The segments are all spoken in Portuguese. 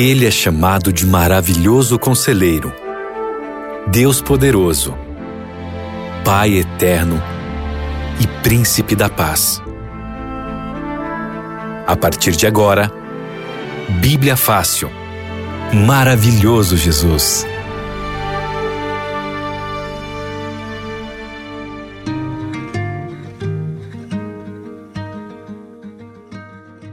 Ele é chamado de maravilhoso conselheiro, Deus poderoso, Pai eterno e príncipe da paz. A partir de agora, Bíblia Fácil. Maravilhoso Jesus.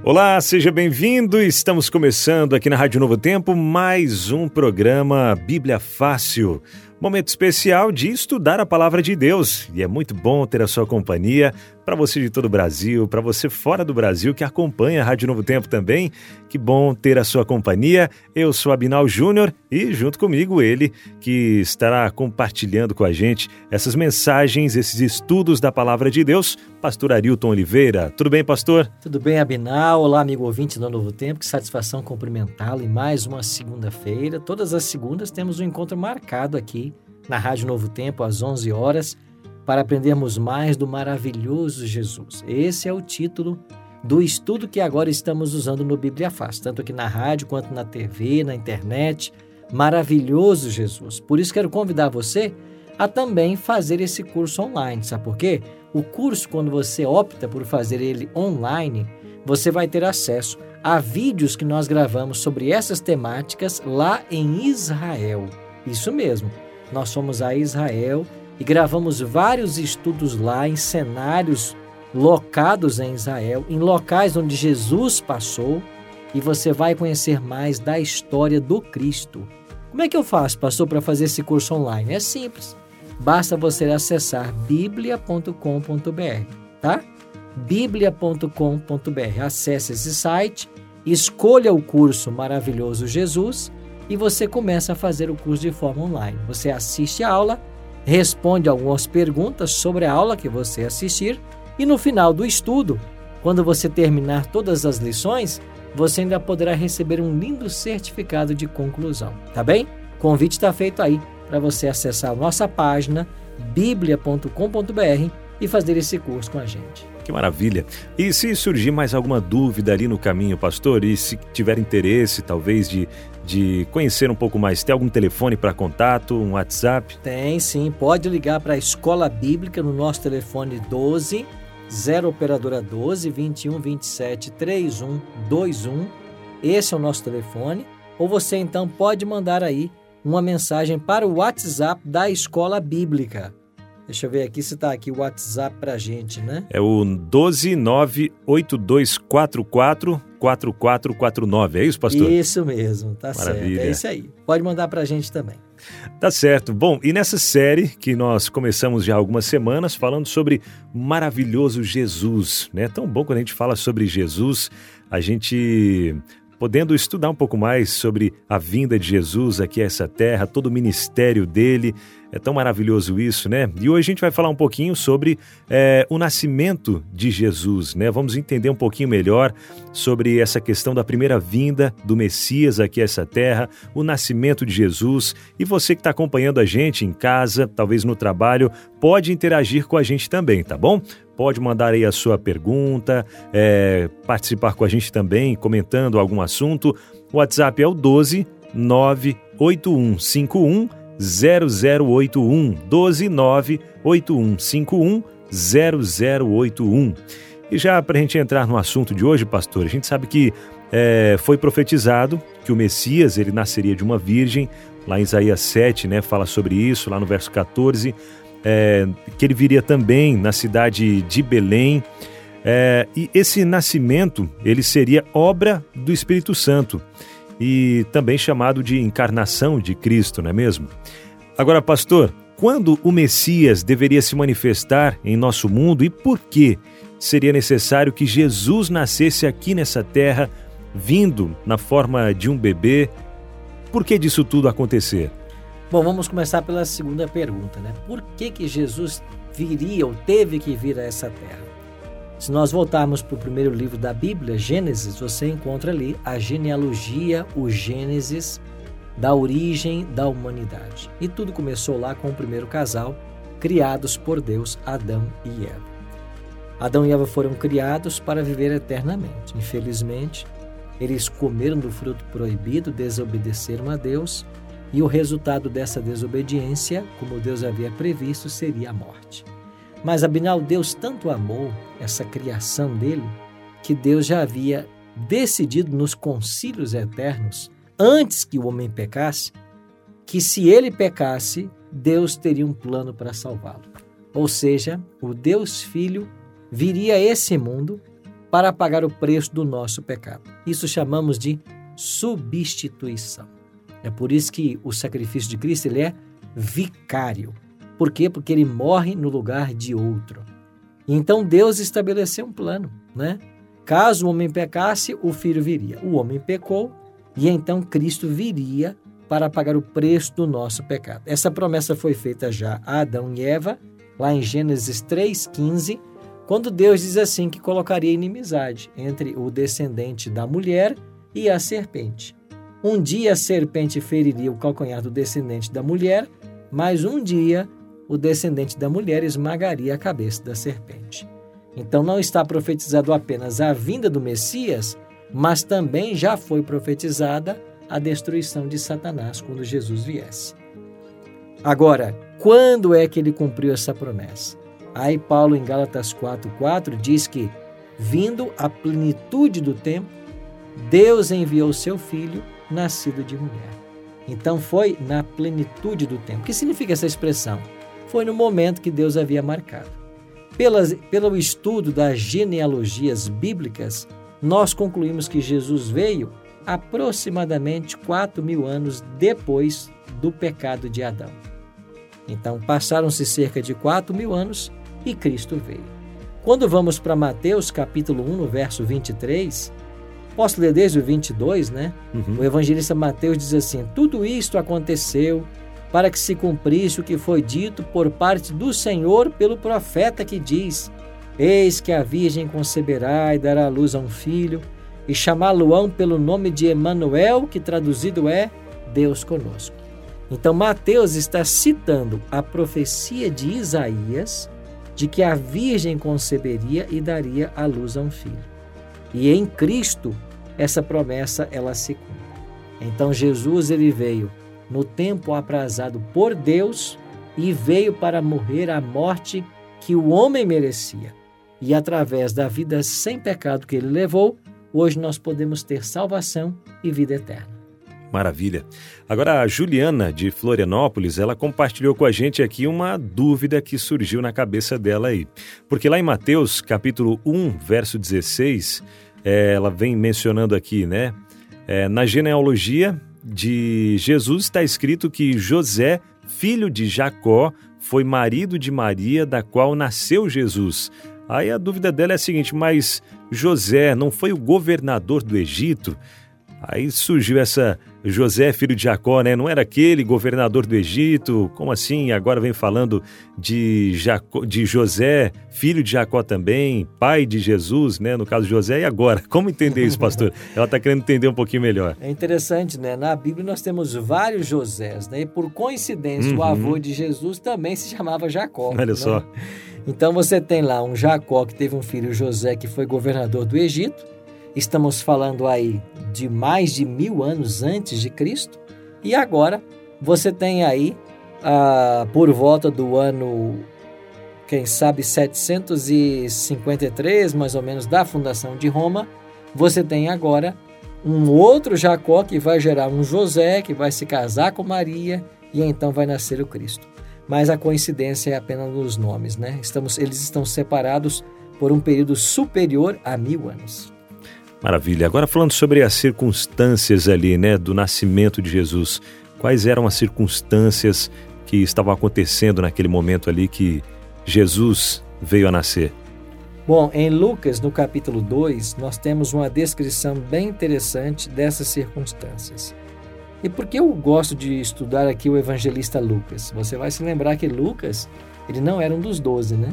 Olá, seja bem-vindo. Estamos começando aqui na Rádio Novo Tempo mais um programa Bíblia Fácil. Momento especial de estudar a palavra de Deus. E é muito bom ter a sua companhia para você de todo o Brasil, para você fora do Brasil que acompanha a Rádio Novo Tempo também. Que bom ter a sua companhia. Eu sou Abinal Júnior e junto comigo ele que estará compartilhando com a gente essas mensagens, esses estudos da palavra de Deus, pastor Arilton Oliveira. Tudo bem, pastor? Tudo bem, Abinal. Olá, amigo ouvinte do Novo Tempo. Que satisfação cumprimentá-lo em mais uma segunda-feira. Todas as segundas temos um encontro marcado aqui na Rádio Novo Tempo às 11 horas para aprendermos mais do maravilhoso Jesus. Esse é o título do estudo que agora estamos usando no Bíblia Fácil, tanto aqui na rádio quanto na TV, na internet. Maravilhoso Jesus. Por isso quero convidar você a também fazer esse curso online. Sabe por quê? O curso, quando você opta por fazer ele online, você vai ter acesso a vídeos que nós gravamos sobre essas temáticas lá em Israel. Isso mesmo. Nós fomos a Israel e gravamos vários estudos lá em cenários locados em Israel, em locais onde Jesus passou, e você vai conhecer mais da história do Cristo. Como é que eu faço, pastor, para fazer esse curso online? É simples. Basta você acessar biblia.com.br, tá? biblia.com.br. Acesse esse site, escolha o curso Maravilhoso Jesus e você começa a fazer o curso de forma online. Você assiste a aula responde algumas perguntas sobre a aula que você assistir e no final do estudo, quando você terminar todas as lições, você ainda poderá receber um lindo certificado de conclusão, tá bem? Convite está feito aí para você acessar a nossa página biblia.com.br e fazer esse curso com a gente. Que maravilha! E se surgir mais alguma dúvida ali no caminho, pastor, e se tiver interesse talvez de, de conhecer um pouco mais, tem algum telefone para contato, um WhatsApp? Tem sim, pode ligar para a Escola Bíblica no nosso telefone 12 0 operadora 12 21 27 31 21. Esse é o nosso telefone. Ou você então pode mandar aí uma mensagem para o WhatsApp da Escola Bíblica. Deixa eu ver aqui se está aqui o WhatsApp para a gente, né? É o 1298244 4449, é isso, pastor? Isso mesmo, tá Maravilha. certo. É isso aí. Pode mandar para a gente também. Tá certo. Bom, e nessa série que nós começamos já há algumas semanas falando sobre maravilhoso Jesus, né? Tão bom quando a gente fala sobre Jesus, a gente podendo estudar um pouco mais sobre a vinda de Jesus aqui a essa terra, todo o ministério dele. É tão maravilhoso isso, né? E hoje a gente vai falar um pouquinho sobre é, o nascimento de Jesus, né? Vamos entender um pouquinho melhor sobre essa questão da primeira vinda do Messias aqui a essa terra, o nascimento de Jesus. E você que está acompanhando a gente em casa, talvez no trabalho, pode interagir com a gente também, tá bom? Pode mandar aí a sua pergunta, é, participar com a gente também, comentando algum assunto. O WhatsApp é o 12 98151 0081 12 98151 0081. E já para a gente entrar no assunto de hoje, pastor, a gente sabe que é, foi profetizado que o Messias ele nasceria de uma virgem, lá em Isaías 7, né, fala sobre isso, lá no verso 14 é, que ele viria também na cidade de Belém. É, e esse nascimento ele seria obra do Espírito Santo e também chamado de encarnação de Cristo, não é mesmo? Agora, pastor, quando o Messias deveria se manifestar em nosso mundo e por que seria necessário que Jesus nascesse aqui nessa terra, vindo na forma de um bebê? Por que disso tudo acontecer? Bom, vamos começar pela segunda pergunta, né? Por que, que Jesus viria ou teve que vir a essa terra? Se nós voltarmos para o primeiro livro da Bíblia, Gênesis, você encontra ali a genealogia, o Gênesis da origem da humanidade. E tudo começou lá com o primeiro casal, criados por Deus, Adão e Eva. Adão e Eva foram criados para viver eternamente. Infelizmente, Eles comeram do fruto proibido, desobedeceram a Deus, e o resultado dessa desobediência, como Deus havia previsto, seria a morte. Mas Abinal, Deus tanto amou essa criação dele, que Deus já havia decidido nos concílios eternos, antes que o homem pecasse, que se ele pecasse, Deus teria um plano para salvá-lo. Ou seja, o Deus Filho viria a esse mundo para pagar o preço do nosso pecado. Isso chamamos de substituição. É por isso que o sacrifício de Cristo ele é vicário. Por quê? Porque ele morre no lugar de outro. Então Deus estabeleceu um plano, né? Caso o homem pecasse, o filho viria. O homem pecou e então Cristo viria para pagar o preço do nosso pecado. Essa promessa foi feita já a Adão e Eva, lá em Gênesis 3,15, quando Deus diz assim que colocaria inimizade entre o descendente da mulher e a serpente. Um dia a serpente feriria o calcanhar do descendente da mulher, mas um dia o descendente da mulher esmagaria a cabeça da serpente. Então não está profetizado apenas a vinda do Messias, mas também já foi profetizada a destruição de Satanás quando Jesus viesse. Agora, quando é que ele cumpriu essa promessa? Aí Paulo em Gálatas 4:4 diz que vindo a plenitude do tempo, Deus enviou seu filho, nascido de mulher. Então foi na plenitude do tempo. O que significa essa expressão? Foi no momento que Deus havia marcado. Pelas, pelo estudo das genealogias bíblicas, nós concluímos que Jesus veio aproximadamente 4 mil anos depois do pecado de Adão. Então, passaram-se cerca de 4 mil anos e Cristo veio. Quando vamos para Mateus capítulo 1, no verso 23, posso ler desde o 22, né? Uhum. O evangelista Mateus diz assim: Tudo isto aconteceu para que se cumprisse o que foi dito por parte do Senhor pelo profeta que diz: Eis que a virgem conceberá e dará à luz a um filho, e chamá-lo-ão pelo nome de Emanuel, que traduzido é Deus conosco. Então Mateus está citando a profecia de Isaías de que a virgem conceberia e daria à luz a um filho. E em Cristo essa promessa ela se cumpre. Então Jesus ele veio no tempo aprazado por Deus e veio para morrer a morte que o homem merecia. E através da vida sem pecado que ele levou, hoje nós podemos ter salvação e vida eterna. Maravilha. Agora, a Juliana, de Florianópolis, ela compartilhou com a gente aqui uma dúvida que surgiu na cabeça dela aí. Porque lá em Mateus, capítulo 1, verso 16, é, ela vem mencionando aqui, né? É, na genealogia de Jesus está escrito que José, filho de Jacó, foi marido de Maria, da qual nasceu Jesus. Aí a dúvida dela é a seguinte: mas José não foi o governador do Egito? Aí surgiu essa José, filho de Jacó, né? Não era aquele governador do Egito? Como assim? Agora vem falando de, Jacó, de José, filho de Jacó também, pai de Jesus, né? No caso José. E agora? Como entender isso, pastor? Ela está querendo entender um pouquinho melhor. É interessante, né? Na Bíblia nós temos vários Josés, né? E por coincidência, uhum. o avô de Jesus também se chamava Jacó. Olha né? só. Então você tem lá um Jacó que teve um filho José que foi governador do Egito. Estamos falando aí de mais de mil anos antes de Cristo. E agora você tem aí, ah, por volta do ano, quem sabe, 753, mais ou menos, da fundação de Roma, você tem agora um outro Jacó que vai gerar um José, que vai se casar com Maria, e então vai nascer o Cristo. Mas a coincidência é apenas nos nomes, né? Estamos, eles estão separados por um período superior a mil anos. Maravilha. Agora falando sobre as circunstâncias ali, né, do nascimento de Jesus. Quais eram as circunstâncias que estavam acontecendo naquele momento ali que Jesus veio a nascer? Bom, em Lucas, no capítulo 2, nós temos uma descrição bem interessante dessas circunstâncias. E por que eu gosto de estudar aqui o evangelista Lucas? Você vai se lembrar que Lucas, ele não era um dos doze, né?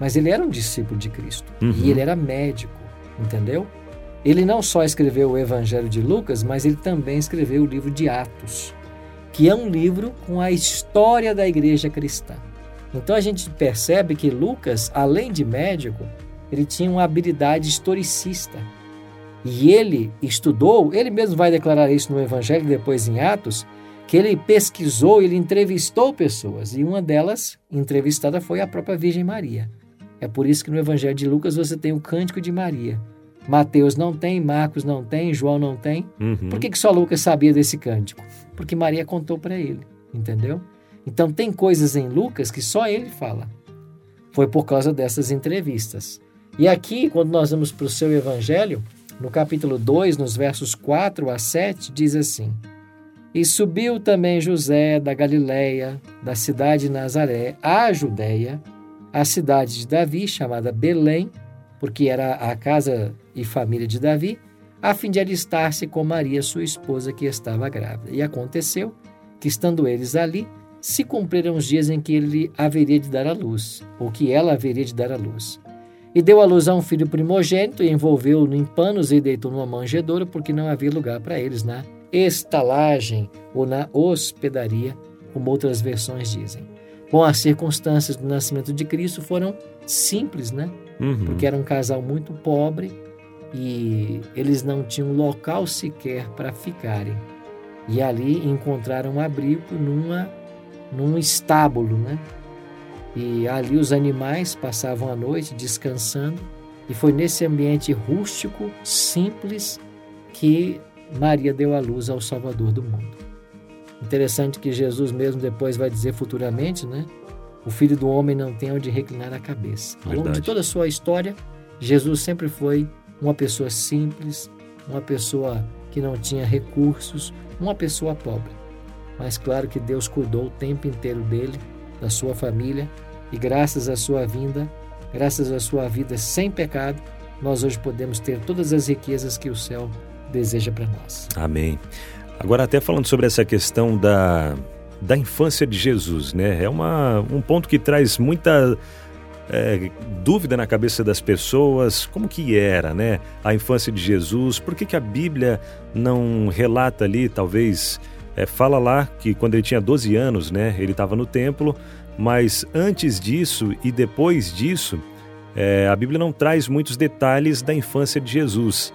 Mas ele era um discípulo de Cristo. Uhum. E ele era médico, entendeu? Ele não só escreveu o Evangelho de Lucas, mas ele também escreveu o livro de Atos, que é um livro com a história da igreja cristã. Então a gente percebe que Lucas, além de médico, ele tinha uma habilidade historicista. E ele estudou, ele mesmo vai declarar isso no Evangelho, depois em Atos, que ele pesquisou, ele entrevistou pessoas. E uma delas, entrevistada, foi a própria Virgem Maria. É por isso que no Evangelho de Lucas você tem o Cântico de Maria. Mateus não tem, Marcos não tem, João não tem. Uhum. Por que, que só Lucas sabia desse cântico? Porque Maria contou para ele, entendeu? Então tem coisas em Lucas que só ele fala. Foi por causa dessas entrevistas. E aqui, quando nós vamos para o seu evangelho, no capítulo 2, nos versos 4 a 7, diz assim: E subiu também José da Galiléia, da cidade de Nazaré, à Judéia, a cidade de Davi, chamada Belém, porque era a casa e família de Davi, a fim de alistar-se com Maria, sua esposa, que estava grávida. E aconteceu que, estando eles ali, se cumpriram os dias em que ele haveria de dar à luz, ou que ela haveria de dar à luz. E deu à luz a um filho primogênito, e envolveu-o em panos e deitou numa manjedoura, porque não havia lugar para eles na estalagem ou na hospedaria, como outras versões dizem. Bom, as circunstâncias do nascimento de Cristo foram simples, né? Uhum. Porque era um casal muito pobre e eles não tinham local sequer para ficarem. E ali encontraram um abrigo numa, num estábulo, né? E ali os animais passavam a noite descansando. E foi nesse ambiente rústico, simples, que Maria deu à luz ao Salvador do mundo. Interessante que Jesus mesmo depois vai dizer futuramente, né? O filho do homem não tem onde reclinar a cabeça. Ao longo de toda a sua história, Jesus sempre foi uma pessoa simples, uma pessoa que não tinha recursos, uma pessoa pobre. Mas claro que Deus cuidou o tempo inteiro dele, da sua família, e graças à sua vinda, graças à sua vida sem pecado, nós hoje podemos ter todas as riquezas que o céu deseja para nós. Amém. Agora, até falando sobre essa questão da, da infância de Jesus, né? É uma, um ponto que traz muita é, dúvida na cabeça das pessoas. Como que era, né? A infância de Jesus? Por que, que a Bíblia não relata ali, talvez, é, fala lá que quando ele tinha 12 anos, né? Ele estava no templo, mas antes disso e depois disso, é, a Bíblia não traz muitos detalhes da infância de Jesus.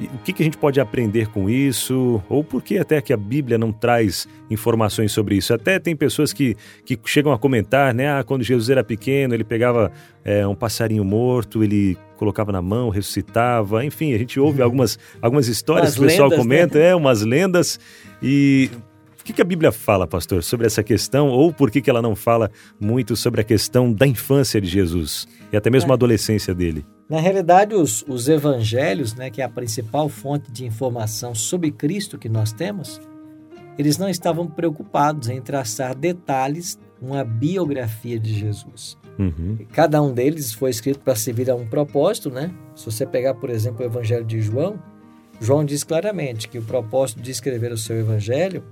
E o que, que a gente pode aprender com isso? Ou por que até que a Bíblia não traz informações sobre isso? Até tem pessoas que, que chegam a comentar, né? Ah, quando Jesus era pequeno, ele pegava é, um passarinho morto, ele colocava na mão, ressuscitava. Enfim, a gente ouve algumas, algumas histórias Umas que o pessoal lendas, comenta, né? é, umas lendas. E o que, que a Bíblia fala, pastor, sobre essa questão? Ou por que, que ela não fala muito sobre a questão da infância de Jesus? E até mesmo É. a adolescência dele? Na realidade, os, os evangelhos, né, que é a principal fonte de informação sobre Cristo que nós temos, eles não estavam preocupados em traçar detalhes, uma biografia de Jesus. Uhum. Cada um deles foi escrito para servir a um propósito, né? Se você pegar, por exemplo, o Evangelho de João, João diz claramente que o propósito de escrever o seu Evangelho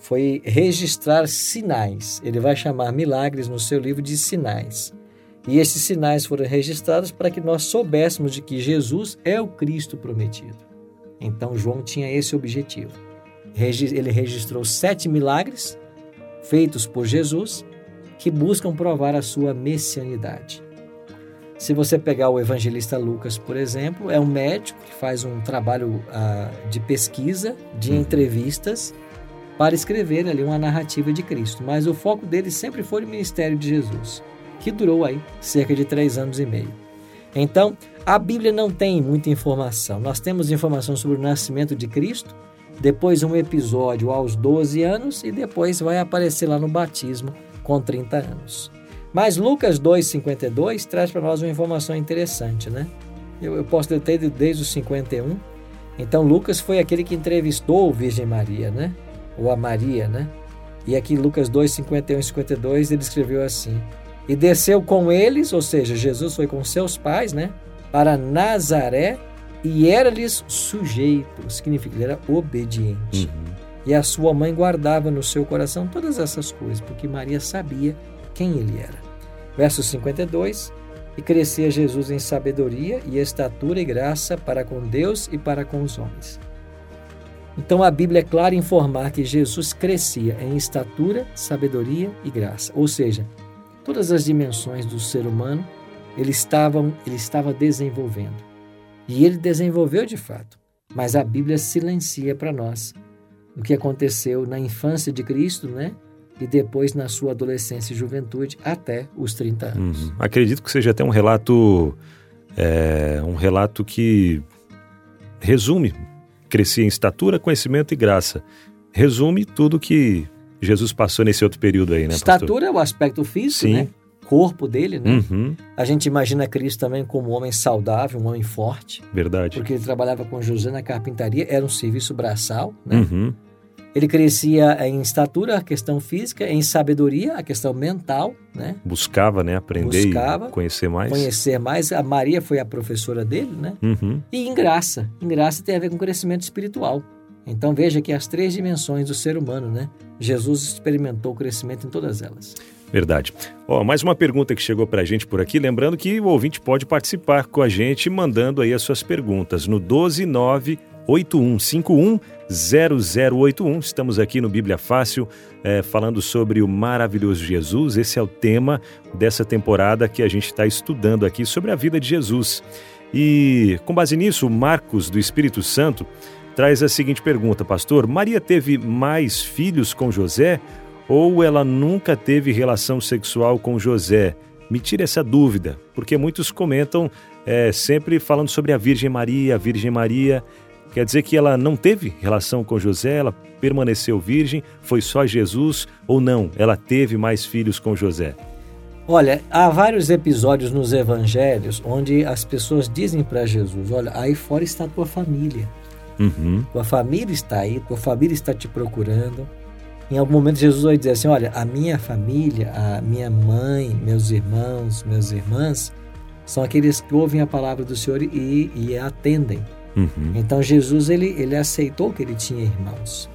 foi registrar sinais. Ele vai chamar milagres no seu livro de sinais. E esses sinais foram registrados para que nós soubéssemos de que Jesus é o Cristo prometido. Então João tinha esse objetivo. Ele registrou sete milagres feitos por Jesus que buscam provar a sua messianidade. Se você pegar o evangelista Lucas, por exemplo, é um médico que faz um trabalho ah, de pesquisa, de entrevistas, para escrever ali uma narrativa de Cristo. Mas o foco dele sempre foi o ministério de Jesus, que durou aí cerca de três anos e meio. Então, a Bíblia não tem muita informação. Nós temos informação sobre o nascimento de Cristo, depois um episódio aos 12 anos e depois vai aparecer lá no batismo com 30 anos. Mas Lucas 2,52 traz para nós uma informação interessante, né? Eu, eu posso ter desde, os 51. Então, Lucas foi aquele que entrevistou a Virgem Maria, né? Ou a Maria, né? E aqui, Lucas 2, 51 e 52, ele escreveu assim: E desceu com eles, ou seja, Jesus foi com seus pais, né? Para Nazaré e era-lhes sujeito, significa que ele era obediente. Uhum. E a sua mãe guardava no seu coração todas essas coisas, porque Maria sabia quem ele era. Verso 52: E crescia Jesus em sabedoria e estatura e graça para com Deus e para com os homens. Então a Bíblia é clara em informar que Jesus crescia em estatura, sabedoria e graça, ou seja, todas as dimensões do ser humano ele estava, ele estava desenvolvendo. E ele desenvolveu de fato. Mas a Bíblia silencia para nós o que aconteceu na infância de Cristo, né? E depois na sua adolescência e juventude até os 30 anos. Uhum. Acredito que seja até um relato, é, um relato que resume crescia em estatura, conhecimento e graça. Resume tudo que Jesus passou nesse outro período aí, né, Estatura pastor? é o aspecto físico, Sim. né? Corpo dele, né? Uhum, A gente imagina Cristo também como um homem saudável, um homem forte, verdade. porque ele trabalhava com José na carpintaria, era um serviço braçal, né? Uhum, Ele crescia em estatura, a questão física, em sabedoria, a questão mental, né? buscava, né, aprender Buscava e conhecer mais. Conhecer mais. A Maria foi a professora dele, né? Uhum, E em graça. Em graça tem a ver com crescimento espiritual. Então veja que as três dimensões do ser humano, né? Jesus experimentou o crescimento em todas elas. verdade. Ó, mais uma pergunta que chegou pra gente por aqui, lembrando que o ouvinte pode participar com a gente mandando aí as suas perguntas no 12981510081. Estamos aqui no Bíblia Fácil eh, falando sobre o maravilhoso Jesus. Esse é o tema dessa temporada que a gente está estudando aqui sobre a vida de Jesus. E com base nisso, Marcos do Espírito Santo traz a seguinte pergunta, pastor: Maria teve mais filhos com José ou ela nunca teve relação sexual com José? Me tira essa dúvida, porque muitos comentam é, sempre falando sobre a Virgem Maria, a Virgem Maria. Quer dizer que ela não teve relação com José, ela permaneceu virgem, foi só Jesus ou não? Ela teve mais filhos com José? Olha, há vários episódios nos evangelhos onde as pessoas dizem para Jesus: Olha, aí fora está a tua família. Uhum, Tua família está aí, tua família está te procurando. Em algum momento Jesus vai dizer assim: Olha, a minha família, a minha mãe, meus irmãos, minhas irmãs, são aqueles que ouvem a palavra do Senhor e, e a atendem. Uhum, Então Jesus ele, ele aceitou que ele tinha irmãos.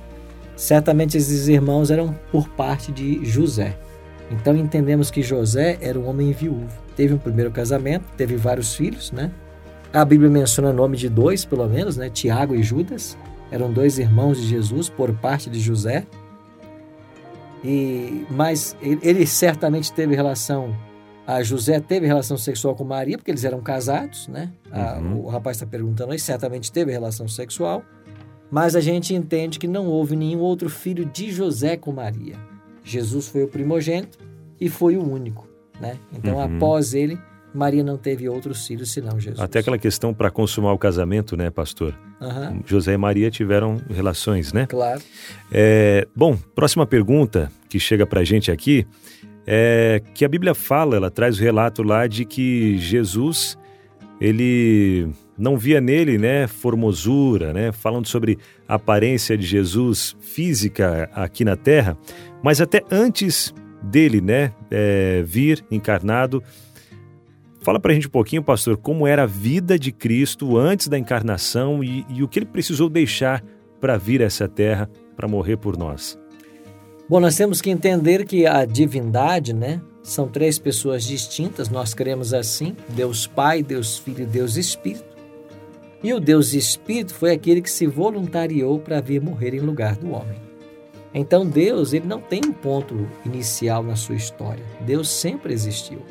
Certamente esses irmãos eram por parte de José. Então entendemos que José era um homem viúvo. Teve um primeiro casamento, teve vários filhos, né? A Bíblia menciona o nome de dois, pelo menos, né? Tiago e Judas. Eram dois irmãos de Jesus por parte de José. E mas ele, certamente teve relação a José teve relação sexual com Maria, porque eles eram casados, né? A- Uhum. o rapaz está perguntando aí, certamente teve relação sexual, mas a gente entende que não houve nenhum outro filho de José com Maria. Jesus foi o primogênito e foi o único, né? Então, Uhum. após ele, Maria não teve outros filhos senão Jesus. Até aquela questão para consumar o casamento, né, pastor? Aham, José e Maria tiveram relações, né? claro. É, bom, próxima pergunta que chega para a gente aqui é que a Bíblia fala, ela traz o relato lá de que Jesus, ele não via nele, né, formosura, né, falando sobre a aparência de Jesus física aqui na Terra, mas até antes dele, né, é, vir encarnado. Fala para a gente um pouquinho, pastor, como era a vida de Cristo antes da encarnação e, e o que ele precisou deixar para vir a essa terra para morrer por nós. Bom, nós temos que entender que a divindade, né, são três pessoas distintas, nós cremos assim: Deus Pai, Deus Filho e Deus Espírito. E o Deus Espírito foi aquele que se voluntariou para vir morrer em lugar do homem. Então Deus, ele não tem um ponto inicial na sua história. Deus sempre existiu.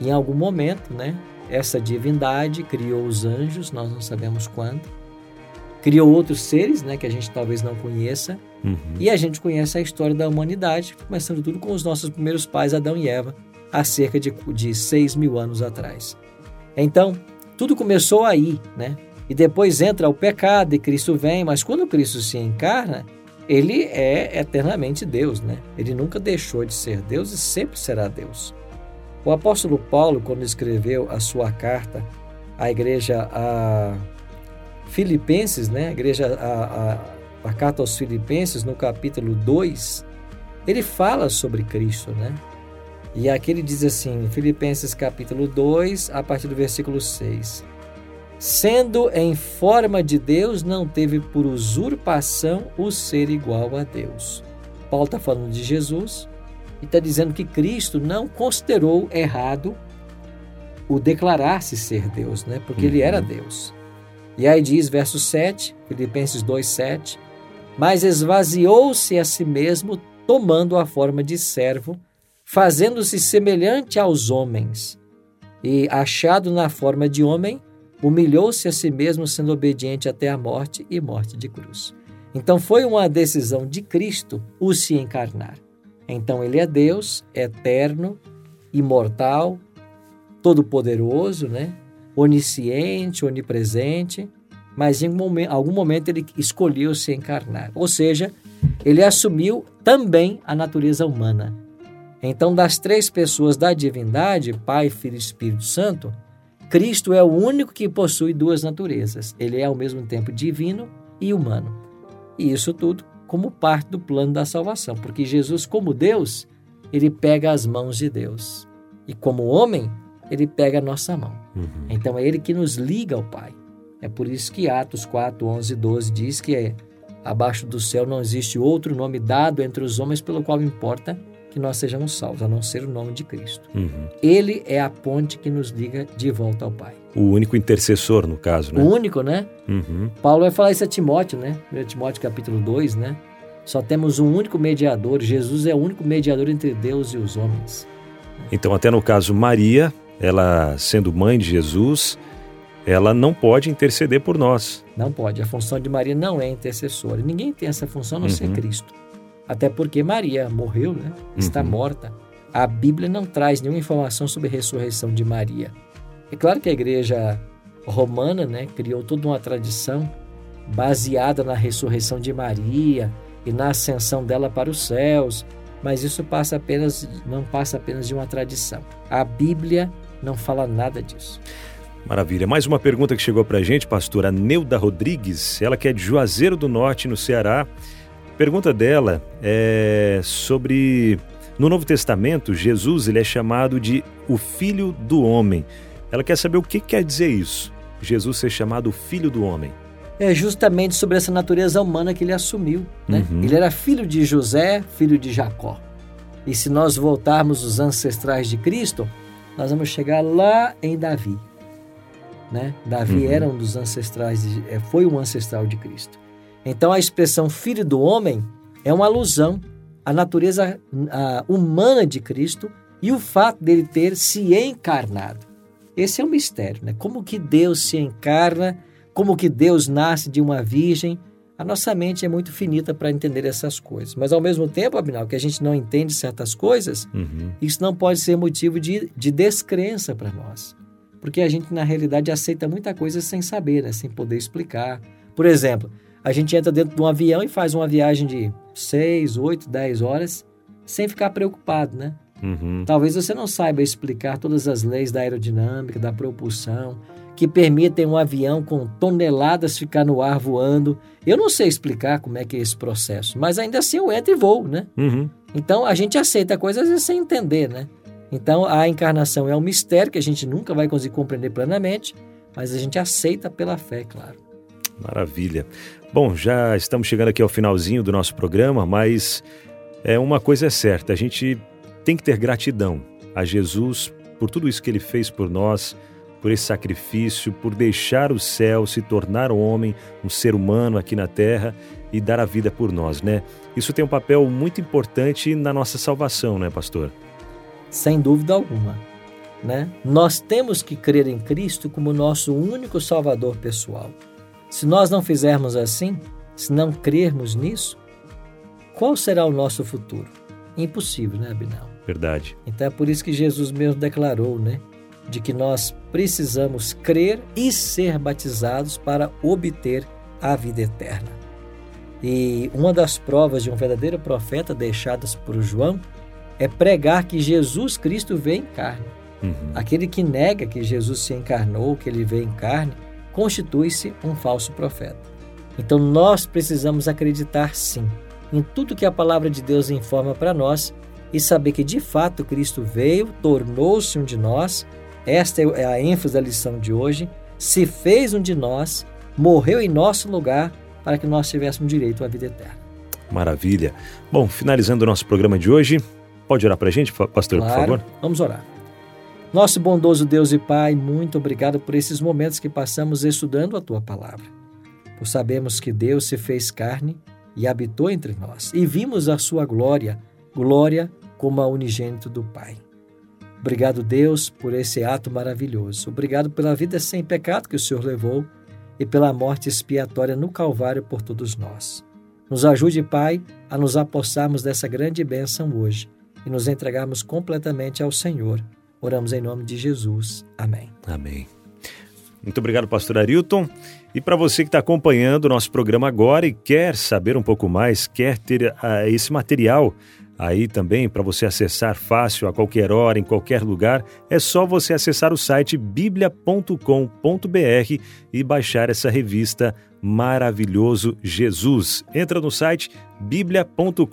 Em algum momento, né, essa divindade criou os anjos, nós não sabemos quando. Criou outros seres, né, que a gente talvez não conheça, Uhum. e a gente conhece a história da humanidade, começando tudo com os nossos primeiros pais, Adão e Eva, há cerca de, de 6 mil anos atrás. Então, tudo começou aí, né? E depois entra o pecado e Cristo vem, mas quando Cristo se encarna, ele é eternamente Deus, né? Ele nunca deixou de ser Deus e sempre será Deus. O apóstolo Paulo, quando escreveu a sua carta à igreja a Filipenses, né? A igreja a, a, a carta aos Filipenses, no capítulo 2, ele fala sobre Cristo, né? E aqui ele diz assim, Filipenses capítulo 2, a partir do versículo 6. Sendo em forma de Deus, não teve por usurpação o ser igual a Deus. Paulo está falando de Jesus e está dizendo que Cristo não considerou errado o declarar-se ser Deus, né? Porque ele era Deus. E aí diz, verso 7, Filipenses 2, 7, mas esvaziou-se a si mesmo, tomando a forma de servo, fazendo-se semelhante aos homens, e achado na forma de homem, humilhou-se a si mesmo, sendo obediente até a morte e morte de cruz. Então foi uma decisão de Cristo o se encarnar. Então ele é Deus, eterno, imortal, todo-poderoso, né? Onisciente, onipresente, mas em algum momento ele escolheu se encarnar. Ou seja, ele assumiu também a natureza humana. Então, das três pessoas da divindade, Pai, Filho e Espírito Santo, Cristo é o único que possui duas naturezas. Ele é ao mesmo tempo divino e humano. E isso tudo como parte do plano da salvação, porque Jesus, como Deus, ele pega as mãos de Deus. E como homem, ele pega a nossa mão. Uhum. Então é ele que nos liga ao Pai. É por isso que Atos 4, 11 e 12 diz que é, abaixo do céu não existe outro nome dado entre os homens pelo qual importa que nós sejamos salvos, a não ser o nome de Cristo. Uhum. Ele é a ponte que nos liga de volta ao Pai. O único intercessor, no caso, né? O único, né? Uhum. Paulo vai falar isso a Timóteo, né? 1 Timóteo capítulo 2, né? Só temos um único mediador, Jesus é o único mediador entre Deus e os homens. Então, até no caso Maria, ela sendo mãe de Jesus, ela não pode interceder por nós. Não pode. A função de Maria não é intercessora. Ninguém tem essa função a não uhum. ser Cristo. Até porque Maria morreu, né? Está uhum. morta. A Bíblia não traz nenhuma informação sobre a ressurreição de Maria. É claro que a igreja romana, né, criou toda uma tradição baseada na ressurreição de Maria e na ascensão dela para os céus, mas isso passa apenas não passa apenas de uma tradição. A Bíblia não fala nada disso. Maravilha. Mais uma pergunta que chegou para a gente, pastora Neuda Rodrigues, ela que é de Juazeiro do Norte, no Ceará. Pergunta dela é sobre no Novo Testamento Jesus ele é chamado de o Filho do Homem. Ela quer saber o que quer dizer isso, Jesus ser chamado Filho do Homem. É justamente sobre essa natureza humana que ele assumiu. Né? Uhum. Ele era filho de José, filho de Jacó. E se nós voltarmos os ancestrais de Cristo, nós vamos chegar lá em Davi. Né? Davi uhum. era um dos ancestrais, de, é, foi um ancestral de Cristo. Então a expressão filho do homem é uma alusão à natureza à humana de Cristo e o fato dele ter se encarnado. Esse é um mistério, né? Como que Deus se encarna, como que Deus nasce de uma virgem. A nossa mente é muito finita para entender essas coisas. Mas ao mesmo tempo, Abinal, que a gente não entende certas coisas, uhum. isso não pode ser motivo de, de descrença para nós. Porque a gente, na realidade, aceita muita coisa sem saber, né? sem poder explicar. Por exemplo, a gente entra dentro de um avião e faz uma viagem de 6, 8, 10 horas sem ficar preocupado, né? Uhum. Talvez você não saiba explicar todas as leis da aerodinâmica, da propulsão, que permitem um avião com toneladas ficar no ar voando. Eu não sei explicar como é que é esse processo, mas ainda assim eu entro e voo, né? Uhum. Então a gente aceita coisas sem entender, né? Então a encarnação é um mistério que a gente nunca vai conseguir compreender plenamente, mas a gente aceita pela fé, claro. Maravilha. Bom, já estamos chegando aqui ao finalzinho do nosso programa, mas é uma coisa é certa, a gente tem que ter gratidão a Jesus por tudo isso que ele fez por nós, por esse sacrifício, por deixar o céu se tornar homem, um ser humano aqui na terra e dar a vida por nós, né? Isso tem um papel muito importante na nossa salvação, né, pastor? Sem dúvida alguma, né? Nós temos que crer em Cristo como nosso único salvador pessoal. Se nós não fizermos assim, se não crermos nisso, qual será o nosso futuro? Impossível, né, Abinal? Verdade. Então é por isso que Jesus mesmo declarou, né? De que nós precisamos crer e ser batizados para obter a vida eterna. E uma das provas de um verdadeiro profeta deixadas por João é pregar que Jesus Cristo veio em carne. Uhum. Aquele que nega que Jesus se encarnou, que ele veio em carne, constitui-se um falso profeta. Então nós precisamos acreditar sim em tudo que a palavra de Deus informa para nós e saber que de fato Cristo veio, tornou-se um de nós. Esta é a ênfase da lição de hoje. Se fez um de nós, morreu em nosso lugar para que nós tivéssemos direito à vida eterna. Maravilha. Bom, finalizando o nosso programa de hoje, pode orar para a gente, pastor, claro, por favor? Vamos orar. Nosso bondoso Deus e Pai, muito obrigado por esses momentos que passamos estudando a tua palavra. Por sabermos que Deus se fez carne e habitou entre nós, e vimos a sua glória, glória como a unigênito do Pai. Obrigado, Deus, por esse ato maravilhoso. Obrigado pela vida sem pecado que o Senhor levou e pela morte expiatória no Calvário por todos nós. Nos ajude, Pai, a nos apossarmos dessa grande bênção hoje e nos entregarmos completamente ao Senhor. Oramos em nome de Jesus. Amém. Amém. Muito obrigado, pastor Arilton. E para você que está acompanhando o nosso programa agora e quer saber um pouco mais, quer ter uh, esse material aí também para você acessar fácil a qualquer hora, em qualquer lugar, é só você acessar o site biblia.com.br e baixar essa revista Maravilhoso Jesus. Entra no site biblia.com.br,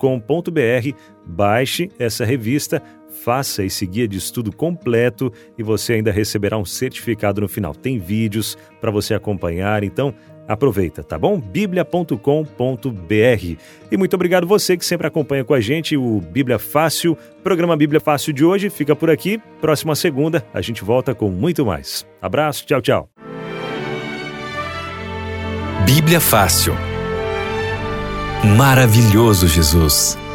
baixe essa revista, faça esse guia de estudo completo e você ainda receberá um certificado no final. Tem vídeos para você acompanhar, então Aproveita, tá bom? bíblia.com.br. E muito obrigado você que sempre acompanha com a gente o Bíblia Fácil. programa Bíblia Fácil de hoje fica por aqui. Próxima segunda a gente volta com muito mais. Abraço, tchau, tchau. Bíblia Fácil. Maravilhoso Jesus.